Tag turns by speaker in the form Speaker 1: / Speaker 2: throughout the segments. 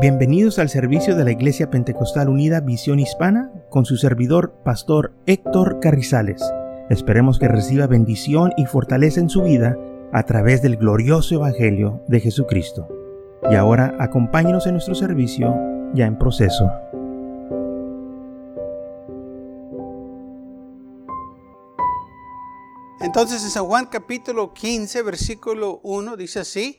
Speaker 1: Bienvenidos al servicio de la Iglesia Pentecostal Unida Visión Hispana con su servidor, Pastor Héctor Carrizales. Esperemos que reciba bendición y fortaleza en su vida a través del glorioso Evangelio de Jesucristo. Y ahora acompáñenos en nuestro servicio ya en proceso.
Speaker 2: Entonces en San Juan capítulo 15, versículo 1 dice así,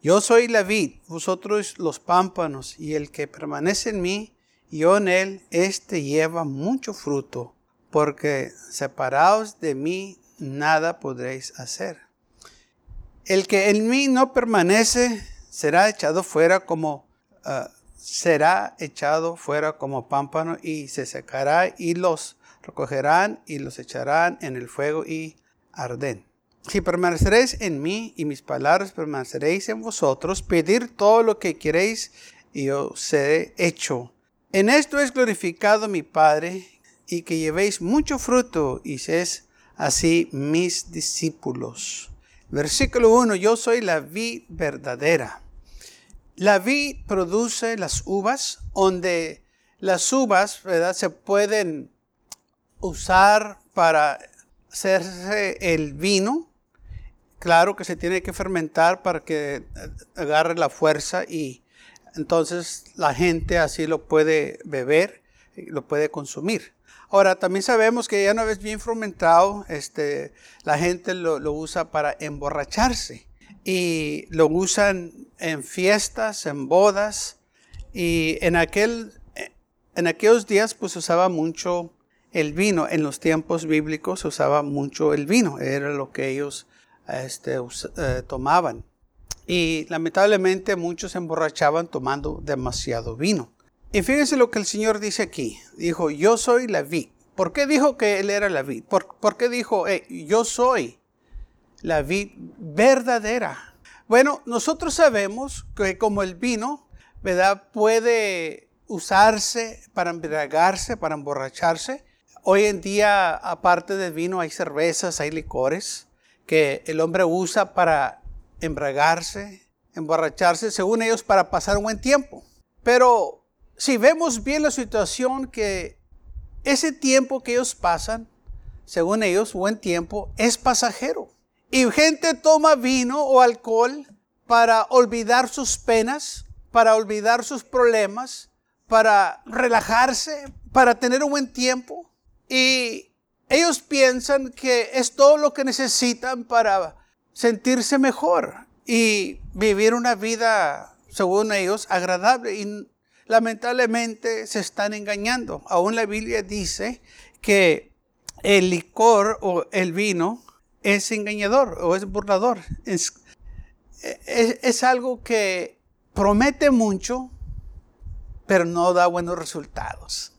Speaker 2: Yo soy la vid, vosotros los pámpanos, y el que permanece en mí yo en él, éste lleva mucho fruto, porque separados de mí nada podréis hacer. El que en mí no permanece será echado fuera como ah, será echado fuera como pámpano y se secará y los recogerán y los echarán en el fuego y arden. Si permaneceréis en mí y mis palabras permaneceréis en vosotros, pedir todo lo que queréis y yo seré hecho. En esto es glorificado mi Padre y que llevéis mucho fruto y seáis así mis discípulos. Versículo 1, yo soy la vid verdadera. La vid produce las uvas, donde las uvas ¿verdad? se pueden usar para hacerse el vino Claro que se tiene que fermentar para que eh, agarre la fuerza y entonces la gente así lo puede beber, lo puede consumir. Ahora, también sabemos que ya una vez bien fermentado, este, la gente lo, usa para emborracharse y lo usan en fiestas, en bodas y en, aquel, en aquellos días pues usaba mucho el vino. En los tiempos bíblicos usaba mucho el vino, era lo que ellos este, eh, tomaban. Y lamentablemente muchos se emborrachaban tomando demasiado vino. Y fíjense lo que el Señor dice aquí. Dijo, yo soy la vid. ¿Por qué dijo que Él era la vid? ¿Por, qué dijo, yo soy la vid verdadera? Bueno, nosotros sabemos que como el vino, ¿verdad? Puede usarse para embriagarse, para emborracharse. Hoy en día, aparte del vino, hay cervezas, hay licores que el hombre usa para embragarse, emborracharse, según ellos, para pasar un buen tiempo. Pero si vemos bien la situación, que ese tiempo que ellos pasan, según ellos, buen tiempo, es pasajero. Y gente toma vino o alcohol para olvidar sus penas, para olvidar sus problemas, para relajarse, para tener un buen tiempo. Y ellos piensan que es todo lo que necesitan para sentirse mejor y vivir una vida, según ellos, agradable. Y lamentablemente se están engañando. Aún la Biblia dice que el licor o el vino es engañador o es burlador. Es, es algo que promete mucho, pero no da buenos resultados.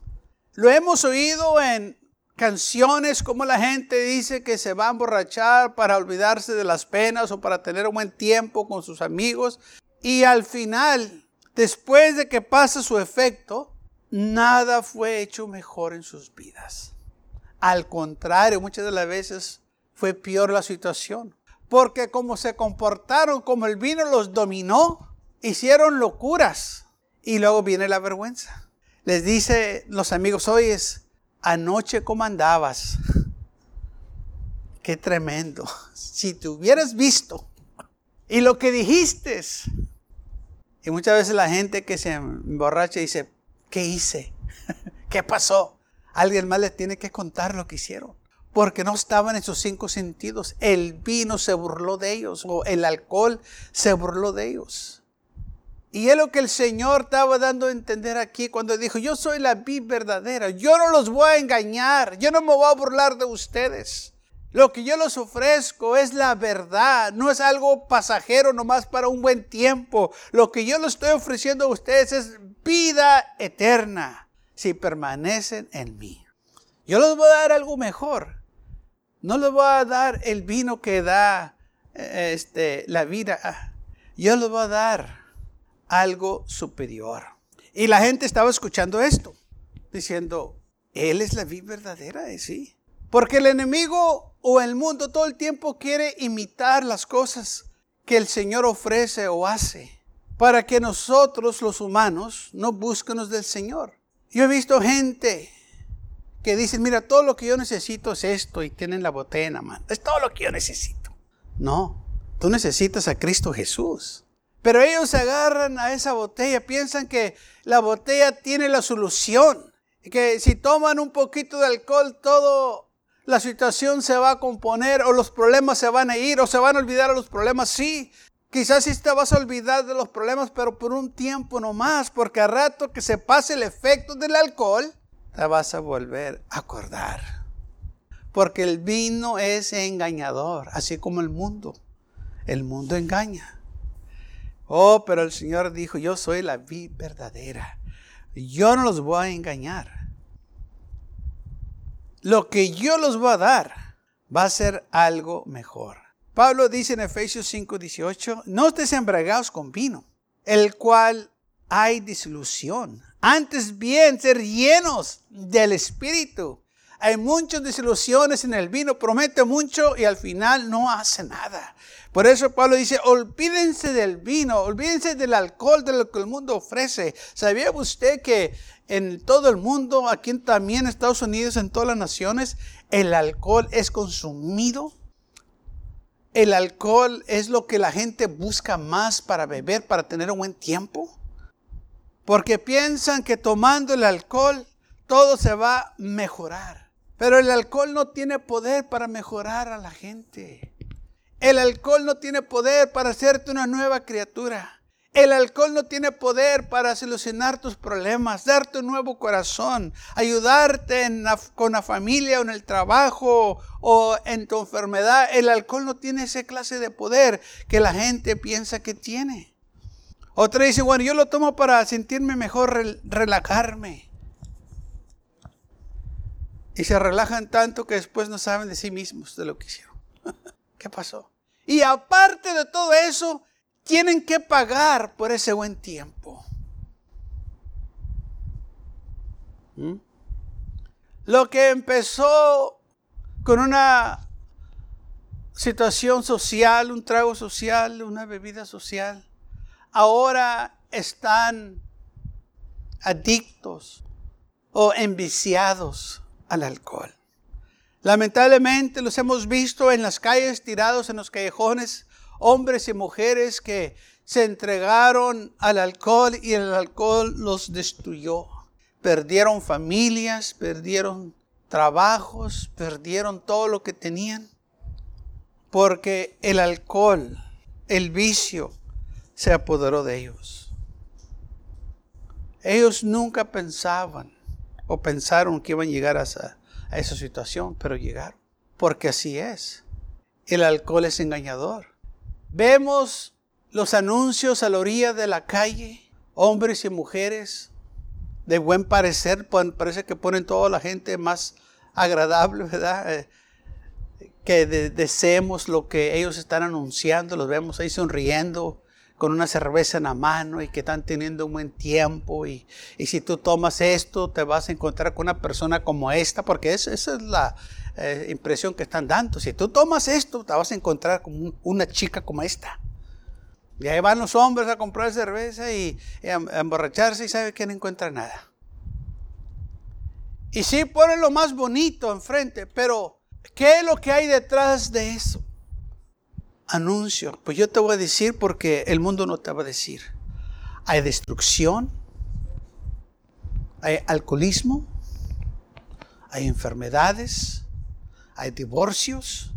Speaker 2: Lo hemos oído en canciones como la gente dice que se va a emborrachar para olvidarse de las penas o para tener un buen tiempo con sus amigos. Y al final, después de que pasa su efecto, nada fue hecho mejor en sus vidas. Al contrario, muchas de las veces fue peor la situación. Porque como se comportaron, como el vino los dominó, hicieron locuras. Y luego viene la vergüenza. Les dice los amigos, hoy es anoche cómo andabas. Qué tremendo. Si te hubieras visto y lo que dijiste. Y muchas veces la gente que se emborracha dice, ¿qué hice? ¿Qué pasó? Alguien más les tiene que contar lo que hicieron. Porque no estaban en sus cinco sentidos. El vino se burló de ellos o el alcohol se burló de ellos. Y es lo que el Señor estaba dando a entender aquí cuando dijo, yo soy la vid verdadera, yo no los voy a engañar, yo no me voy a burlar de ustedes. Lo que yo les ofrezco es la verdad, no es algo pasajero nomás para un buen tiempo. Lo que yo les estoy ofreciendo a ustedes es vida eterna si permanecen en mí. Yo les voy a dar algo mejor. No les voy a dar el vino que da eh, este, la vida. Yo les voy a dar algo superior. Y la gente estaba escuchando esto, diciendo, Él es la vida verdadera, ¿eh? sí. Porque el enemigo o el mundo todo el tiempo quiere imitar las cosas que el Señor ofrece o hace para que nosotros los humanos no busquemos del Señor. Yo he visto gente que dicen, mira, todo lo que yo necesito es esto y tienen la botella en la mano. Es todo lo que yo necesito. No, tú necesitas a Cristo Jesús. Pero ellos se agarran a esa botella, piensan que la botella tiene la solución. Que si toman un poquito de alcohol, todo la situación se va a componer o los problemas se van a ir o se van a olvidar los problemas. Sí, quizás sí te vas a olvidar de los problemas, pero por un tiempo nomás, porque a rato que se pase el efecto del alcohol, te vas a volver a acordar. Porque el vino es engañador, así como el mundo. El mundo engaña. Oh, pero el Señor dijo, yo soy la vida verdadera. Yo no los voy a engañar lo que yo los voy a dar va a ser algo mejor. Pablo dice en Efesios 5:18, no estés embriagados con vino, el cual hay disilusión. Antes bien, ser llenos del Espíritu. Hay muchas desilusiones en el vino, promete mucho y al final no hace nada. Por eso Pablo dice, olvídense del vino, olvídense del alcohol, de lo que el mundo ofrece. ¿Sabía usted que en todo el mundo, aquí también en Estados Unidos, en todas las naciones, el alcohol es consumido. El alcohol es lo que la gente busca más para beber, para tener un buen tiempo. Porque piensan que tomando el alcohol todo se va a mejorar. Pero el alcohol no tiene poder para mejorar a la gente. El alcohol no tiene poder para hacerte una nueva criatura. El alcohol no tiene poder para solucionar tus problemas, darte un nuevo corazón, ayudarte con la familia o en el trabajo o en tu enfermedad. El alcohol no tiene esa clase de poder que la gente piensa que tiene. Otra dice, bueno, yo lo tomo para sentirme mejor, relajarme. Y se relajan tanto que después no saben de sí mismos de lo que hicieron. ¿Qué pasó? Y aparte de todo eso, tienen que pagar por ese buen tiempo. ¿Mm? Lo que empezó con una situación social, un trago social, una bebida social, ahora están adictos o enviciados al alcohol. Lamentablemente los hemos visto en las calles tirados en los callejones hombres y mujeres que se entregaron al alcohol y el alcohol los destruyó. Perdieron familias, perdieron trabajos, perdieron todo lo que tenían. Porque el alcohol, el vicio, se apoderó de ellos. Ellos nunca pensaban o pensaron que iban a llegar a esa, situación, pero llegaron. Porque así es. El alcohol es engañador. Vemos los anuncios a la orilla de la calle, hombres y mujeres de buen parecer, parece que ponen toda la gente más agradable, ¿verdad? Eh, que deseemos lo que ellos están anunciando, los vemos ahí sonriendo con una cerveza en la mano y que están teniendo un buen tiempo y, si tú tomas esto te vas a encontrar con una persona como esta, porque esa es la, eh, impresión que están dando. Si tú tomas esto, te vas a encontrar con una chica como esta. Y ahí van los hombres a comprar cerveza y, a, emborracharse y sabe que no encuentra nada. Y sí ponen lo más bonito enfrente, pero ¿qué es lo que hay detrás de eso? Anuncio. Pues yo te voy a decir porque el mundo no te va a decir. Hay destrucción, hay alcoholismo, hay enfermedades, hay divorcios,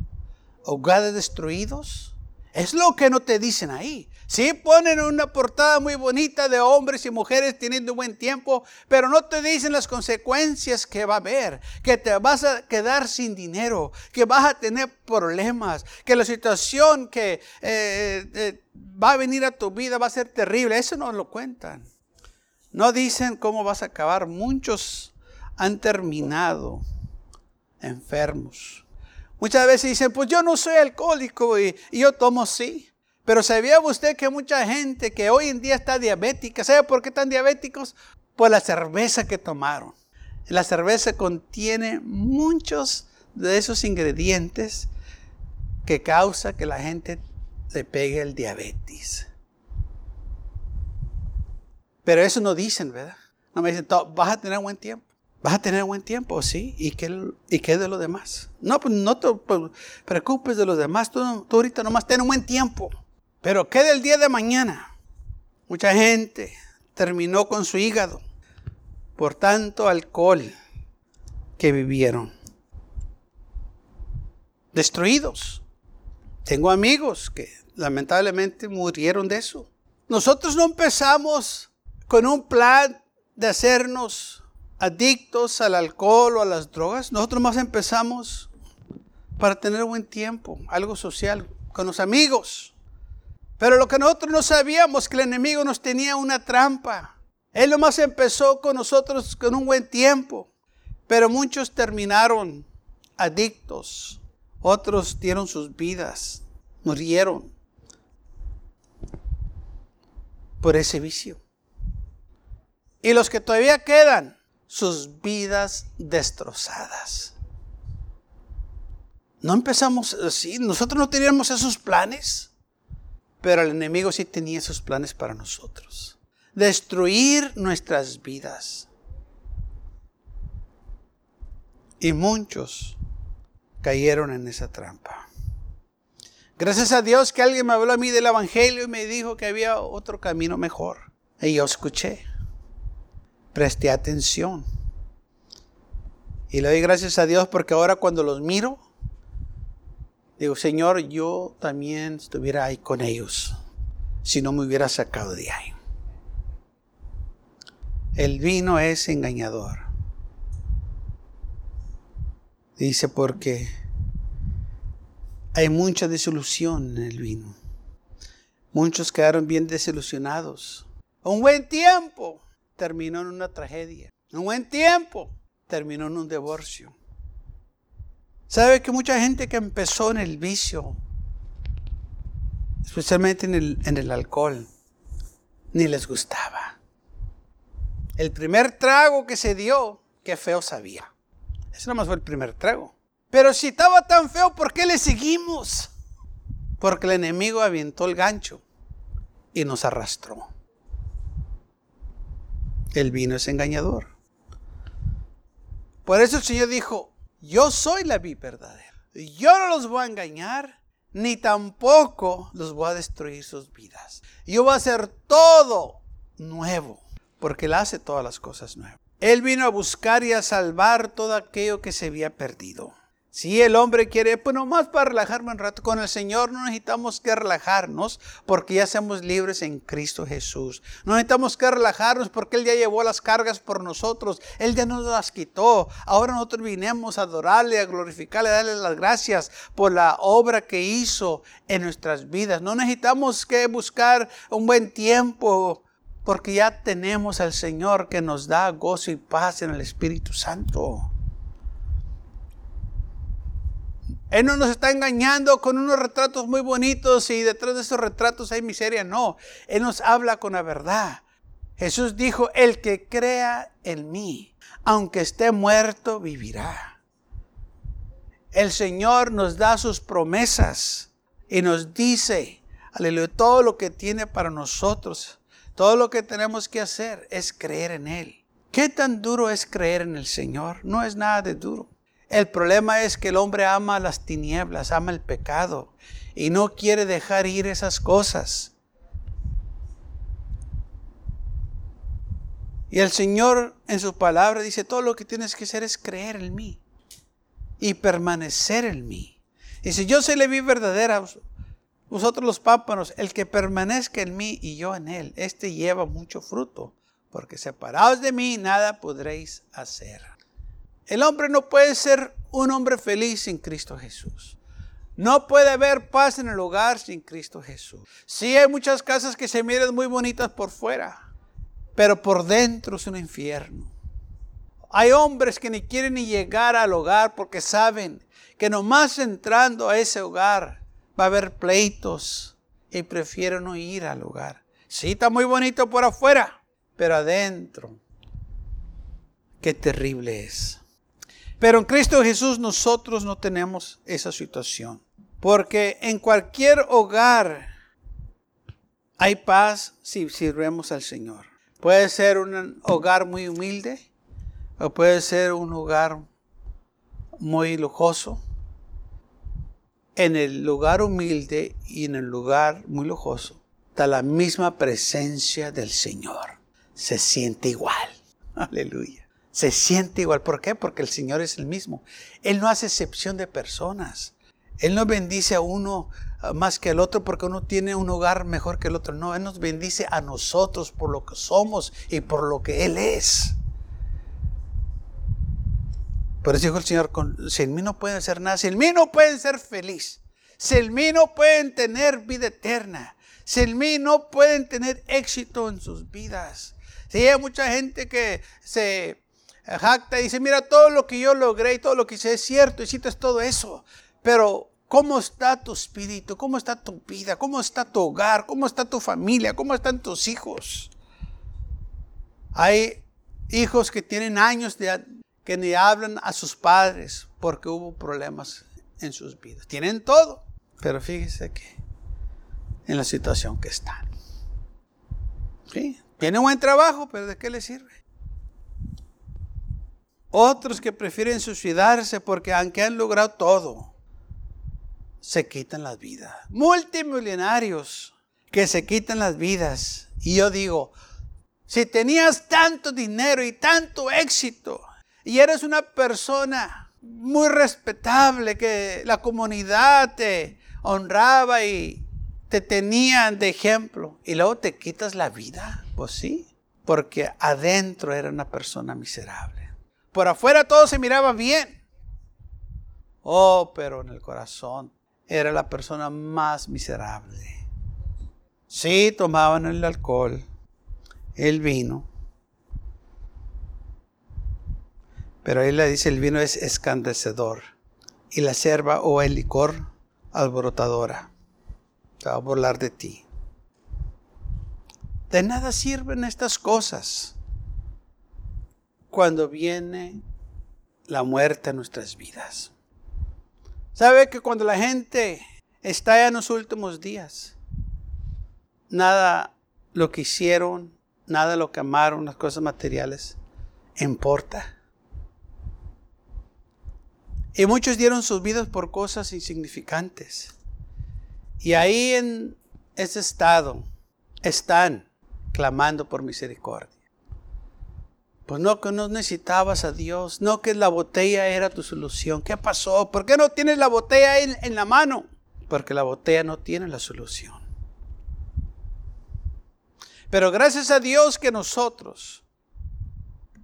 Speaker 2: hogares destruidos, Es lo que no te dicen ahí. Sí ponen una portada muy bonita de hombres y mujeres teniendo un buen tiempo, pero no te dicen las consecuencias que va a haber, que te vas a quedar sin dinero, que vas a tener problemas, que la situación que eh, eh, va a venir a tu vida va a ser terrible. Eso no lo cuentan. No dicen cómo vas a acabar. Muchos han terminado enfermos. Muchas veces dicen, pues yo no soy alcohólico y, y yo tomo sí. Pero ¿sabía usted que mucha gente que hoy en día está diabética, ¿sabe por qué están diabéticos? Por la cerveza que tomaron. La cerveza contiene muchos de esos ingredientes que causa que la gente le pegue el diabetes. Pero eso no dicen, ¿verdad? No me dicen, vas a tener buen tiempo. Vas a tener buen tiempo, sí. ¿Y qué, y qué de los demás? No, pues no te preocupes de los demás. Tú, tú ahorita nomás ten un buen tiempo. Pero ¿qué del día de mañana? Mucha gente terminó con su hígado por tanto alcohol que vivieron. Destruidos. Tengo amigos que lamentablemente murieron de eso. Nosotros no empezamos con un plan de hacernos adictos al alcohol o a las drogas. Nosotros más empezamos para tener buen tiempo, algo social, con los amigos. Pero lo que nosotros no sabíamos, que el enemigo nos tenía una trampa. Él nomás empezó con nosotros con un buen tiempo, pero muchos terminaron adictos, otros dieron sus vidas, murieron por ese vicio. Y los que todavía quedan, sus vidas destrozadas. No empezamos así, nosotros no teníamos esos planes. Pero el enemigo sí tenía sus planes para nosotros. Destruir nuestras vidas. Y muchos cayeron en esa trampa. Gracias a Dios que alguien me habló a mí del Evangelio y me dijo que había otro camino mejor. Y yo escuché. Presté atención. Y le doy gracias a Dios porque ahora cuando los miro, Digo, Señor, yo también estuviera ahí con ellos si no me hubiera sacado de ahí. El vino es engañador. Dice porque hay mucha desilusión en el vino. Muchos quedaron bien desilusionados. Un buen tiempo terminó en una tragedia. Un buen tiempo terminó en un divorcio. ¿Sabe que mucha gente que empezó en el vicio, especialmente en el, en el alcohol, ni les gustaba? El primer trago que se dio, qué feo sabía. Ese nomás fue el primer trago. Pero si estaba tan feo, ¿por qué le seguimos? Porque el enemigo avientó el gancho y nos arrastró. El vino es engañador. Por eso el Señor dijo, yo soy la vida verdadera. Yo no los voy a engañar, ni tampoco los voy a destruir sus vidas. Yo voy a hacer todo nuevo, porque Él hace todas las cosas nuevas. Él vino a buscar y a salvar todo aquello que se había perdido. Si el hombre quiere, pues nomás para relajarme un rato con el Señor, no necesitamos que relajarnos porque ya somos libres en Cristo Jesús. No necesitamos que relajarnos porque Él ya llevó las cargas por nosotros. Él ya nos las quitó. Ahora nosotros vinimos a adorarle, a glorificarle, a darle las gracias por la obra que hizo en nuestras vidas. No necesitamos que buscar un buen tiempo porque ya tenemos al Señor que nos da gozo y paz en el Espíritu Santo. Él no nos está engañando con unos retratos muy bonitos y detrás de esos retratos hay miseria. No, Él nos habla con la verdad. Jesús dijo, el que crea en mí, aunque esté muerto, vivirá. El Señor nos da sus promesas y nos dice, aleluya, todo lo que tiene para nosotros, todo lo que tenemos que hacer es creer en Él. ¿Qué tan duro es creer en el Señor? No es nada de duro. El problema es que el hombre ama las tinieblas, ama el pecado y no quiere dejar ir esas cosas. Y el Señor en su palabra dice, todo lo que tienes que hacer es creer en mí y permanecer en mí. Y si yo soy la vida verdadera, vosotros los pámpanos, el que permanezca en mí y yo en él, este lleva mucho fruto, porque separados de mí nada podréis hacer. El hombre no puede ser un hombre feliz sin Cristo Jesús. No puede haber paz en el hogar sin Cristo Jesús. Sí hay muchas casas que se miran muy bonitas por fuera, pero por dentro es un infierno. Hay hombres que ni quieren ni llegar al hogar porque saben que nomás entrando a ese hogar va a haber pleitos y prefieren no ir al lugar. Sí, está muy bonito por afuera, pero adentro, qué terrible es. Pero en Cristo Jesús nosotros no tenemos esa situación. Porque en cualquier hogar hay paz si sirvemos al Señor. Puede ser un hogar muy humilde o puede ser un hogar muy lujoso en el lugar humilde y en el lugar muy lujoso está la misma presencia del Señor. Se siente igual. Aleluya. Se siente igual. ¿Por qué? Porque el Señor es el mismo. Él no hace excepción de personas. Él no bendice a uno ah, más que al otro porque uno tiene un hogar mejor que el otro. No, Él nos bendice a nosotros por lo que somos y por lo que Él es. Por eso dijo el Señor, sin mí no pueden hacer nada, sin mí no pueden ser feliz, sin mí no pueden tener vida eterna, sin mí no pueden tener éxito en sus vidas. Si hay mucha gente que se jacta y dice, mira, todo lo que yo logré y todo lo que hice es cierto, y es todo eso, pero ¿cómo está tu espíritu? ¿Cómo está tu vida? ¿Cómo está tu hogar? ¿Cómo está tu familia? ¿Cómo están tus hijos? Hay hijos que tienen años de, que ni hablan a sus padres porque hubo problemas en sus vidas. Tienen todo, pero fíjese que en la situación que están. ¿Sí? Tiene buen trabajo, pero ¿de qué le sirve? Otros que prefieren suicidarse porque aunque han logrado todo, se quitan las vidas. Multimillonarios que se quitan las vidas. Y yo digo, si tenías tanto dinero y tanto éxito, y eres una persona muy respetable, que la comunidad te honraba y te tenían de ejemplo, y luego te quitas la vida, pues sí, porque adentro era una persona miserable. Por afuera todo se miraba bien. Oh, pero en el corazón era la persona más miserable. Sí, tomaban el alcohol, el vino, Pero ahí le dice el vino es escandecedor y la cerva o el licor alborotadora. va a burlar de ti. De nada sirven estas cosas cuando viene la muerte en nuestras vidas. ¿Sabe que cuando la gente está en los últimos días, nada lo que hicieron, nada lo que amaron, las cosas materiales, importa? Y muchos dieron sus vidas por cosas insignificantes. Y ahí en ese estado están clamando por misericordia. Pues no que no necesitabas a Dios, no que la botella era tu solución. ¿Qué pasó? ¿Por qué no tienes la botella en, la mano? Porque la botella no tiene la solución. Pero gracias a Dios que nosotros,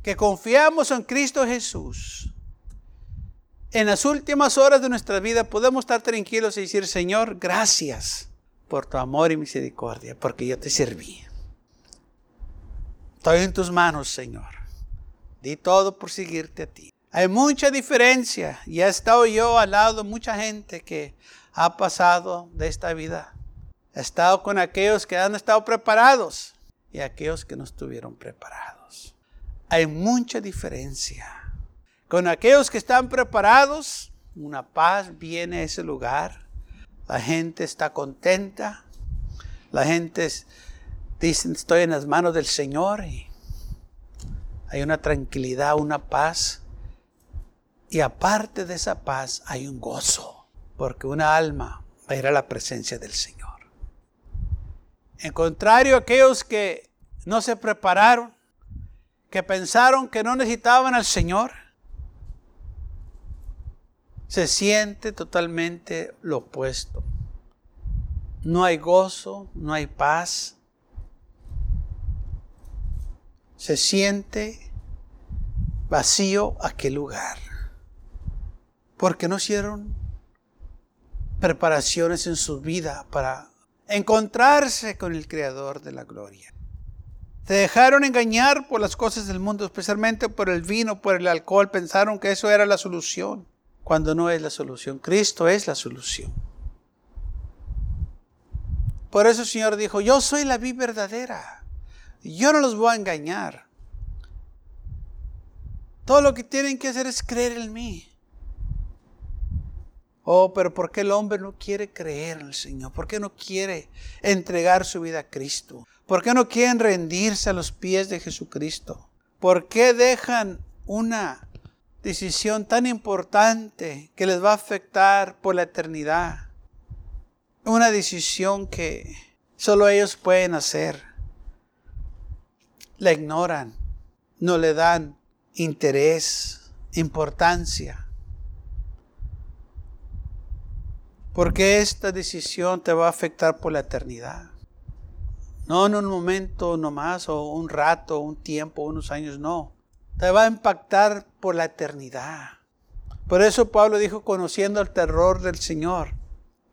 Speaker 2: que confiamos en Cristo Jesús, en las últimas horas de nuestra vida podemos estar tranquilos y decir, Señor, gracias por tu amor y misericordia, porque yo te serví. Estoy en tus manos, Señor. Di todo por seguirte a ti. Hay mucha diferencia y he estado yo al lado de mucha gente que ha pasado de esta vida. He estado con aquellos que han estado preparados y aquellos que no estuvieron preparados. Hay mucha diferencia. Con aquellos que están preparados, una paz viene a ese lugar. La gente está contenta. La gente dice, estoy en las manos del Señor. Hay una tranquilidad, una paz. Y aparte de esa paz hay un gozo, porque una alma va a ir a la presencia del Señor. En contrario, aquellos que no se prepararon, que pensaron que no necesitaban al Señor, se siente totalmente lo opuesto. no hay gozo, no hay paz. Se siente vacío aquel lugar. Porque no hicieron preparaciones en su vida para encontrarse con el Creador de la gloria. Se dejaron engañar por las cosas del mundo, especialmente por el vino, por el alcohol. Pensaron que eso era la solución, cuando no es la solución. Cristo es la solución. Por eso el Señor dijo, yo soy la vida verdadera. Yo no los voy a engañar. Todo lo que tienen que hacer es creer en mí. Oh, pero ¿por qué el hombre no quiere creer en el Señor? ¿Por qué no quiere entregar su vida a Cristo? ¿Por qué no quieren rendirse a los pies de Jesucristo? ¿Por qué dejan una decisión tan importante que les va a afectar por la eternidad? Una decisión que solo ellos pueden hacer. La ignoran, no le dan interés, importancia. Porque esta decisión te va a afectar por la eternidad. No en un momento nomás, o un rato, un tiempo, unos años, no. Te va a impactar por la eternidad. Por eso Pablo dijo, conociendo el terror del Señor,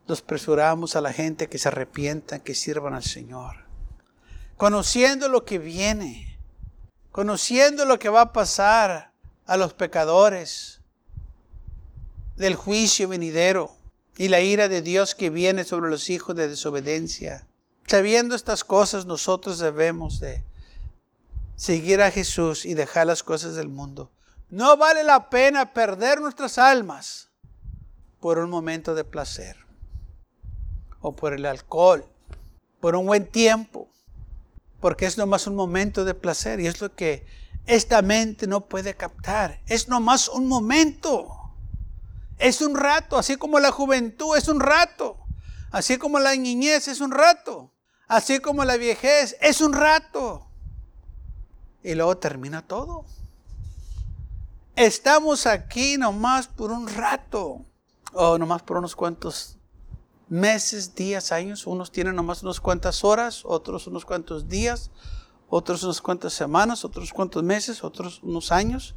Speaker 2: nos presuramos a la gente que se arrepientan, que sirvan al Señor. Conociendo lo que viene, conociendo lo que va a pasar a los pecadores del juicio venidero y la ira de Dios que viene sobre los hijos de desobediencia. Sabiendo estas cosas, nosotros debemos de seguir a Jesús y dejar las cosas del mundo. No vale la pena perder nuestras almas por un momento de placer o por el alcohol, por un buen tiempo, porque es nomás un momento de placer y es lo que esta mente no puede captar. Es nomás un momento. Es un rato, así como la juventud es un rato, así como la niñez es un rato, así como la viejez es un rato. Y luego termina todo. Estamos aquí nomás por un rato, o nomás por unos cuantos meses, días, años. Unos tienen nomás unas cuantas horas, otros unos cuantos días, otros unas cuantas semanas, otros cuantos meses, otros unos años.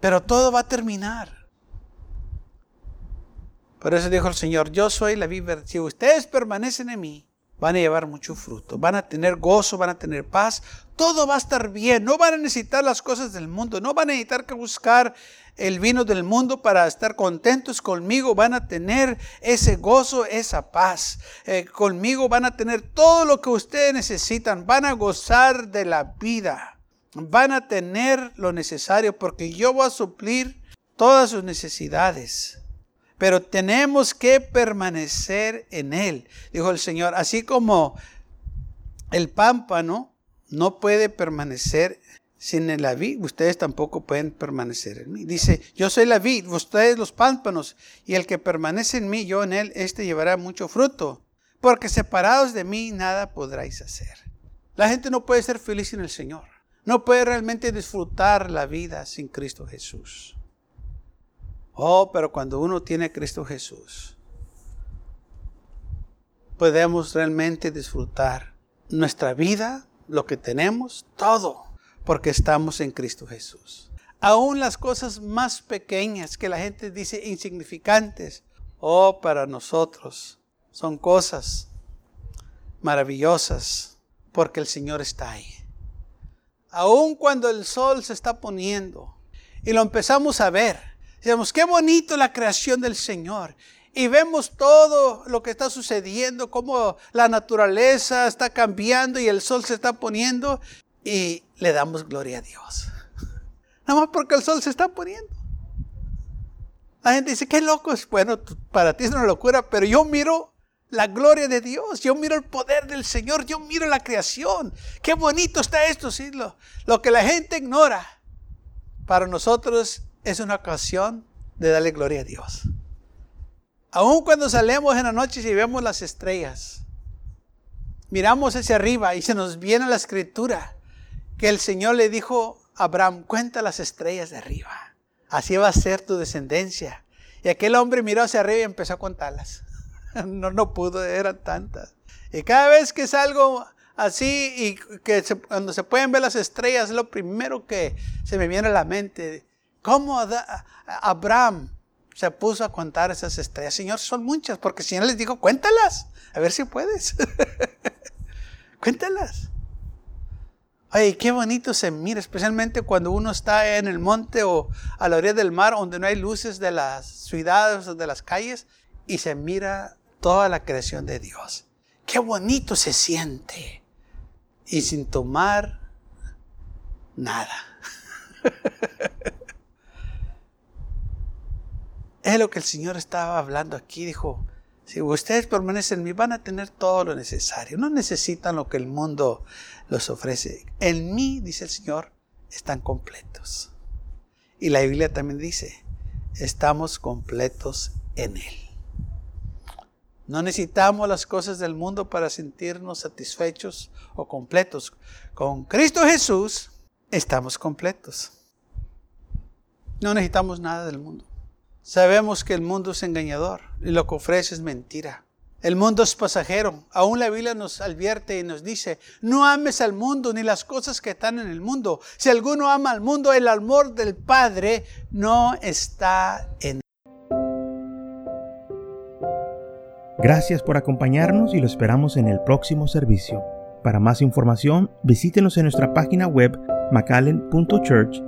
Speaker 2: Pero todo va a terminar. Por eso dijo el Señor, yo soy la vida. Si ustedes permanecen en mí, van a llevar mucho fruto, van a tener gozo, van a tener paz, todo va a estar bien, no van a necesitar las cosas del mundo, no van a necesitar que buscar el vino del mundo para estar contentos conmigo, van a tener ese gozo, esa paz. Eh, conmigo van a tener todo lo que ustedes necesitan, van a gozar de la vida, van a tener lo necesario porque yo voy a suplir todas sus necesidades pero tenemos que permanecer en Él, dijo el Señor. Así como el pámpano no puede permanecer sin la vid, ustedes tampoco pueden permanecer en mí. Dice, yo soy la vid, ustedes los pámpanos, y el que permanece en mí, yo en él, este llevará mucho fruto, porque separados de mí nada podráis hacer. La gente no puede ser feliz sin el Señor. No puede realmente disfrutar la vida sin Cristo Jesús. Oh, pero cuando uno tiene a Cristo Jesús, podemos realmente disfrutar nuestra vida, lo que tenemos, todo, porque estamos en Cristo Jesús. Aún las cosas más pequeñas que la gente dice insignificantes, oh, para nosotros son cosas maravillosas, porque el Señor está ahí. Aún cuando el sol se está poniendo y lo empezamos a ver, Decimos, qué bonito la creación del Señor. Y vemos todo lo que está sucediendo, cómo la naturaleza está cambiando y el sol se está poniendo. Y le damos gloria a Dios. Nada más porque el sol se está poniendo. La gente dice, qué loco es. Bueno, para ti es una locura, pero yo miro la gloria de Dios, yo miro el poder del Señor, yo miro la creación. Qué bonito está esto, sí, lo, lo que la gente ignora. Para nosotros es una ocasión de darle gloria a Dios. Aun cuando salemos en la noche y vemos las estrellas, miramos hacia arriba y se nos viene la escritura que el Señor le dijo a Abraham, cuenta las estrellas de arriba, así va a ser tu descendencia. Y aquel hombre miró hacia arriba y empezó a contarlas. no, no pudo, eran tantas. Y cada vez que salgo así y que cuando se pueden ver las estrellas, es lo primero que se me viene a la mente. ¿Cómo Abraham se puso a contar esas estrellas? Señor, son muchas, porque el Señor les dijo, cuéntalas, a ver si puedes. cuéntalas. Ay, qué bonito se mira, especialmente cuando uno está en el monte o a la orilla del mar, donde no hay luces de las ciudades o de las calles, y se mira toda la creación de Dios. Qué bonito se siente. Y sin tomar nada. es lo que el Señor estaba hablando aquí. Dijo, si ustedes permanecen en mí, van a tener todo lo necesario. No necesitan lo que el mundo los ofrece. En mí, dice el Señor, están completos. Y la Biblia también dice, estamos completos en Él. No necesitamos las cosas del mundo para sentirnos satisfechos o completos. Con Cristo Jesús estamos completos. No necesitamos nada del mundo. Sabemos que el mundo es engañador y lo que ofrece es mentira. El mundo es pasajero. Aún la Biblia nos advierte y nos dice, no ames al mundo ni las cosas que están en el mundo. Si alguno ama al mundo, el amor del Padre no está en él.
Speaker 1: Gracias por acompañarnos y lo esperamos en el próximo servicio. Para más información, visítenos en nuestra página web macallen.church